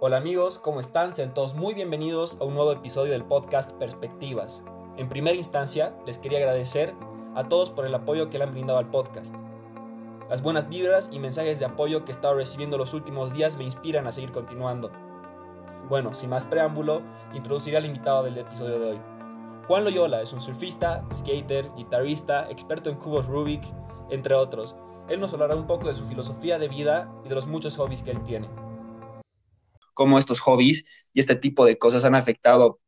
Hola amigos, ¿cómo están? Sean todos muy bienvenidos a un nuevo episodio del podcast Perspectivas. En primera instancia, les quería agradecer a todos por el apoyo que le han brindado al podcast. Las buenas vibras y mensajes de apoyo que he estado recibiendo los últimos días me inspiran a seguir continuando. Bueno, sin más preámbulo, introduciré al invitado del episodio de hoy. Juan Loyola es un surfista, skater, guitarrista, experto en cubos Rubik, entre otros. Él nos hablará un poco de su filosofía de vida y de los muchos hobbies que él tiene cómo estos hobbies y este tipo de cosas han afectado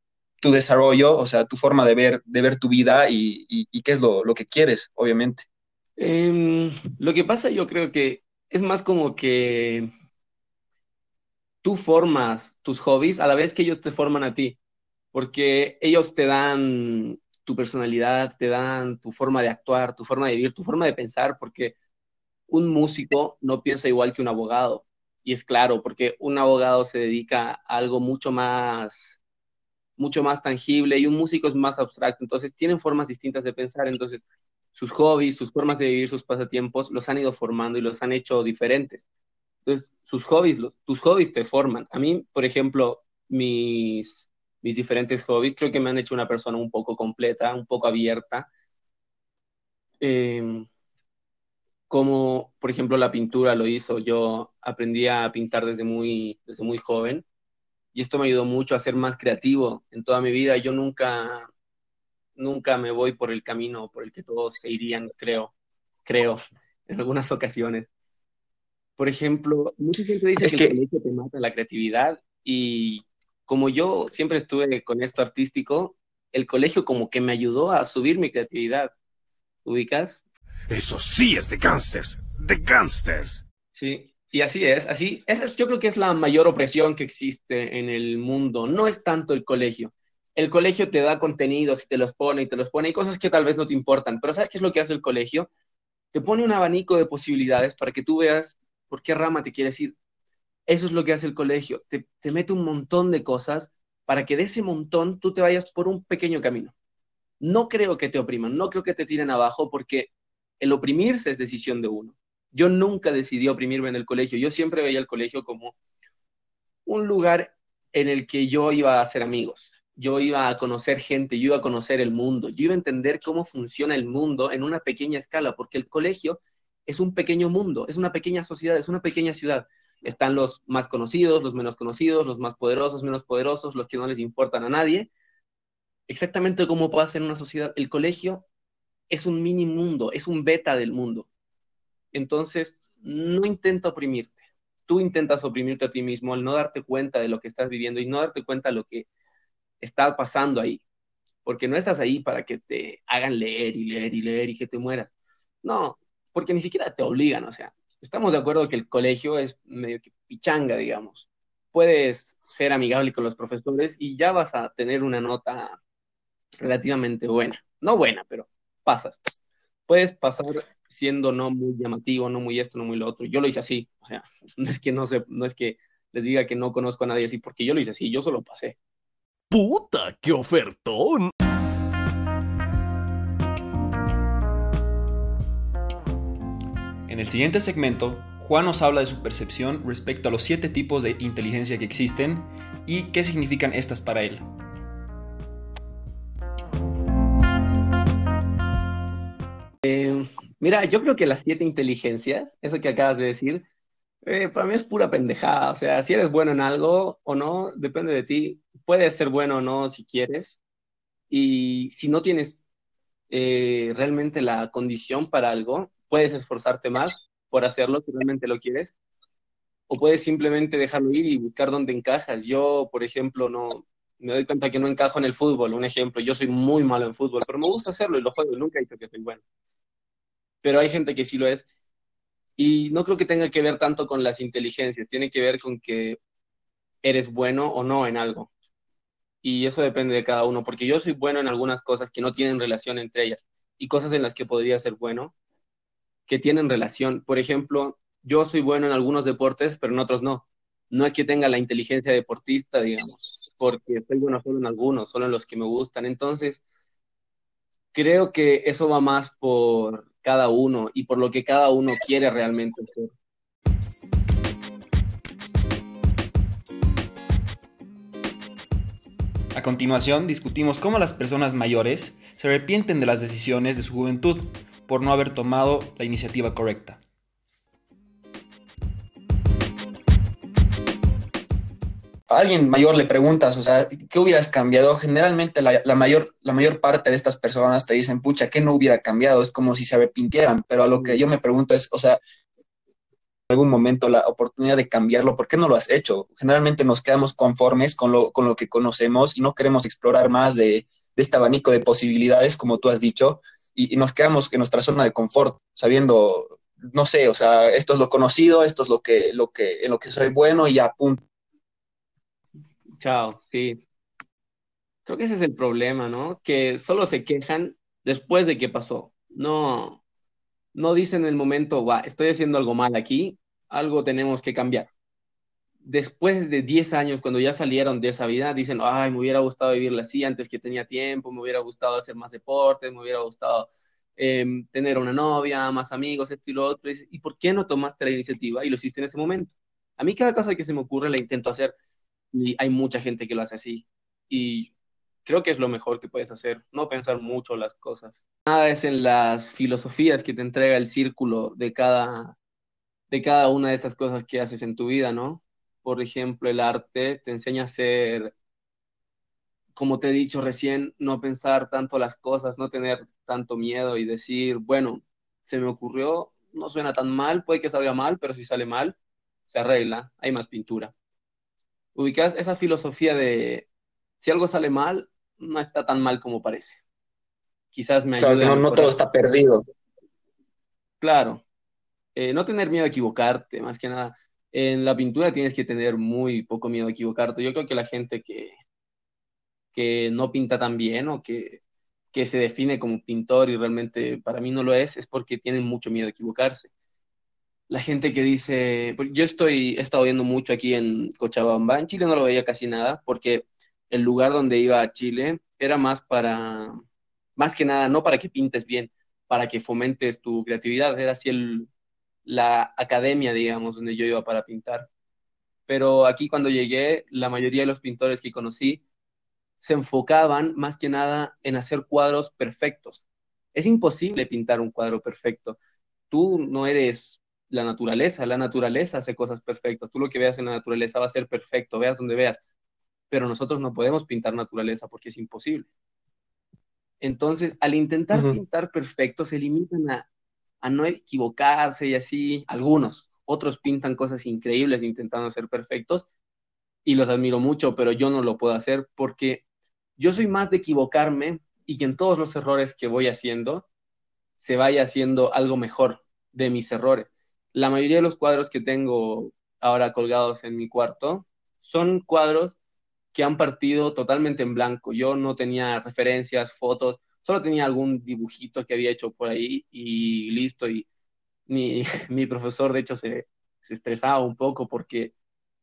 tu desarrollo, o sea, tu forma de ver, de ver tu vida y, qué es lo, que quieres, obviamente. Em, lo que pasa yo creo que es más como que tú formas tus hobbies a la vez que ellos te forman a ti, porque ellos te dan tu personalidad, te dan tu forma de actuar, tu forma de vivir, tu forma de pensar, porque un músico no piensa igual que un abogado, y es claro, porque un abogado se dedica a algo mucho más, mucho más tangible y un músico es más abstracto, entonces tienen formas distintas de pensar, entonces sus hobbies, sus formas de vivir, sus pasatiempos los han ido formando y los han hecho diferentes. Entonces, sus hobbies, tus hobbies te forman. A mí, por ejemplo, mis, mis diferentes hobbies creo que me han hecho una persona un poco completa, un poco abierta. Eh, como, por ejemplo, la pintura lo hizo. Yo aprendí a pintar desde muy, desde muy joven y esto me ayudó mucho a ser más creativo en toda mi vida. Yo nunca, nunca me voy por el camino por el que todos se irían, creo, creo, en algunas ocasiones. Por ejemplo, mucha gente dice que, que, el colegio te mata la creatividad y como yo siempre estuve con esto artístico, el colegio como que me ayudó a subir mi creatividad. ¿Ubicas? Eso sí es de gangsters, de gangsters. Sí, y así es, así, es, yo creo que es la mayor opresión que existe en el mundo, no es tanto el colegio. El colegio te da contenidos y te los pone y te los pone y cosas que tal vez no te importan, pero ¿sabes qué es lo que hace el colegio? Te pone un abanico de posibilidades para que tú veas por qué rama te quieres ir. Eso es lo que hace el colegio, te mete un montón de cosas para que de ese montón tú te vayas por un pequeño camino. No creo que te opriman, no creo que te tiren abajo porque el oprimirse es decisión de uno. Yo nunca decidí oprimirme en el colegio, yo siempre veía el colegio como un lugar en el que yo iba a hacer amigos, yo iba a conocer gente, yo iba a conocer el mundo, yo iba a entender cómo funciona el mundo en una pequeña escala, porque el colegio es un pequeño mundo, es una pequeña sociedad, es una pequeña ciudad. Están los más conocidos, los menos conocidos, los más poderosos, menos poderosos, los que no les importan a nadie. Exactamente como pasa en una sociedad. El colegio es un mini mundo, es un beta del mundo. Entonces, no intenta oprimirte. Tú intentas oprimirte a ti mismo al no darte cuenta de lo que estás viviendo y no darte cuenta de lo que está pasando ahí. Porque no estás ahí para que te hagan leer y leer y leer y que te mueras. No, porque ni siquiera te obligan. O sea, estamos de acuerdo que el colegio es medio que pichanga, digamos. Puedes ser amigable con los profesores y ya vas a tener una nota relativamente buena. No buena, pero pasas. Puedes pasar siendo no muy llamativo, no muy esto, no muy lo otro. Yo lo hice así, o sea, no es que no sé, no es que les diga que no conozco a nadie así, porque yo lo hice así, yo solo pasé. ¡Puta, qué ofertón! En el siguiente segmento, Juan nos habla de su percepción respecto a los siete tipos de inteligencia que existen y qué significan estas para él. Mira, yo creo que las siete inteligencias, eso que acabas de decir, eh, para mí es pura pendejada. O sea, si eres bueno en algo o no, depende de ti. Puedes ser bueno o no si quieres. Y si no tienes eh, realmente la condición para algo, puedes esforzarte más por hacerlo si realmente lo quieres. O puedes simplemente dejarlo ir y buscar dónde encajas. Yo, por ejemplo, no me doy cuenta que no encajo en el fútbol. Un ejemplo, yo soy muy malo en fútbol, pero me gusta hacerlo y lo juego. Nunca he dicho que soy bueno pero hay gente que sí lo es. Y no creo que tenga que ver tanto con las inteligencias, tiene que ver con que eres bueno o no en algo. Y eso depende de cada uno, porque yo soy bueno en algunas cosas que no tienen relación entre ellas y cosas en las que podría ser bueno que tienen relación. Por ejemplo, yo soy bueno en algunos deportes, pero en otros no. No es que tenga la inteligencia deportista, digamos, porque soy bueno solo en algunos, solo en los que me gustan. Entonces, creo que eso va más por cada uno y por lo que cada uno quiere realmente. A continuación, discutimos cómo las personas mayores se arrepienten de las decisiones de su juventud por no haber tomado la iniciativa correcta. Alguien mayor le preguntas, o sea, ¿qué hubieras cambiado? Generalmente la, mayor, la mayor parte de estas personas te dicen, pucha, ¿qué no hubiera cambiado? Es como si se arrepintieran, pero a lo que yo me pregunto es, o sea, algún momento la oportunidad de cambiarlo, ¿por qué no lo has hecho? Generalmente nos quedamos conformes con lo, con lo que conocemos y no queremos explorar más de, de este abanico de posibilidades, como tú has dicho, y, y, nos quedamos en nuestra zona de confort, sabiendo, no sé, o sea, esto es lo conocido, esto es lo que, lo que, en lo que soy bueno y ya, punto. Chao, sí. Creo que ese es el problema, ¿no? Que solo se quejan después de que pasó. No, no dicen en el momento, va, estoy haciendo algo mal aquí, algo tenemos que cambiar. Después de 10 años, cuando ya salieron de esa vida, dicen, ay, me hubiera gustado vivirla así antes que tenía tiempo, me hubiera gustado hacer más deportes, me hubiera gustado eh, tener una novia, más amigos, esto y lo otro. ¿Y por qué no tomaste la iniciativa y lo hiciste en ese momento? A mí cada cosa que se me ocurre la intento hacer y hay mucha gente que lo hace así. Y creo que es lo mejor que puedes hacer, no pensar mucho las cosas. Nada es en las filosofías que te entrega el círculo de cada, de cada una de estas cosas que haces en tu vida, ¿no? Por ejemplo, el arte te enseña a ser, como te he dicho recién, no pensar tanto las cosas, no tener tanto miedo y decir, bueno, se me ocurrió, no suena tan mal, puede que salga mal, pero si sale mal, se arregla, hay más pintura. Ubicas esa filosofía de si algo sale mal, no está tan mal como parece. Quizás me ayude. Claro, no, no todo está perdido. Claro. Eh, no tener miedo a equivocarte, más que nada. En la pintura tienes que tener muy poco miedo a equivocarte. Yo creo que la gente que, que no pinta tan bien o que, que se define como pintor y realmente para mí no lo es, es porque tienen mucho miedo a equivocarse la gente que dice, yo estoy, he estado viendo mucho aquí en Cochabamba, en Chile no lo veía casi nada, porque el lugar donde iba a Chile era más para, más que nada, no para que pintes bien, para que fomentes tu creatividad, era así el, la academia, digamos, donde yo iba para pintar. Pero aquí cuando llegué, la mayoría de los pintores que conocí se enfocaban más que nada en hacer cuadros perfectos. Es imposible pintar un cuadro perfecto. Tú no eres la naturaleza, la naturaleza hace cosas perfectas. Tú lo que veas en la naturaleza va a ser perfecto, veas donde veas pero nosotros no podemos pintar naturaleza porque es imposible. Entonces, al intentar uh -huh. pintar perfecto, se limitan a, a, no equivocarse y así, algunos, otros pintan cosas increíbles intentando ser perfectos y los admiro mucho, pero yo no lo puedo hacer porque yo soy más de equivocarme y que en todos los errores que voy haciendo se vaya haciendo algo mejor de mis errores. La mayoría de los cuadros que tengo ahora colgados en mi cuarto son cuadros que han partido totalmente en blanco. Yo no tenía referencias, fotos, solo tenía algún dibujito que había hecho por ahí y listo. Y mi, mi profesor, de hecho, se, se estresaba un poco porque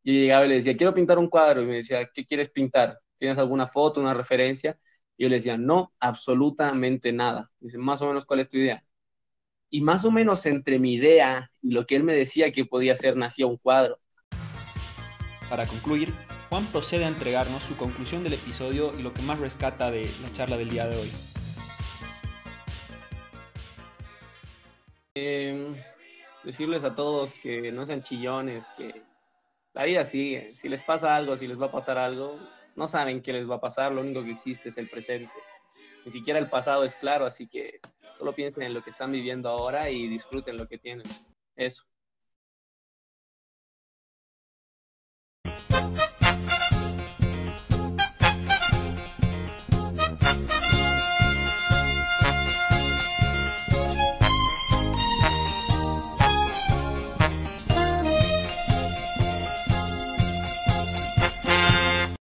yo llegaba y le decía, quiero pintar un cuadro. Y me decía, ¿qué quieres pintar? ¿Tienes alguna foto, una referencia? Y yo le decía, no, absolutamente nada. Y dice, más o menos, ¿cuál es tu idea? Y más o menos entre mi idea y lo que él me decía que podía hacer, nacía un cuadro. Para concluir, Juan procede a entregarnos su conclusión del episodio y lo que más rescata de la charla del día de hoy. Eh, decirles a todos que no sean chillones, que la vida sigue. Si les pasa algo, si les va a pasar algo, no saben qué les va a pasar, lo único que existe es el presente. Ni siquiera el pasado es claro, así que solo piensen en lo que están viviendo ahora y disfruten lo que tienen. Eso.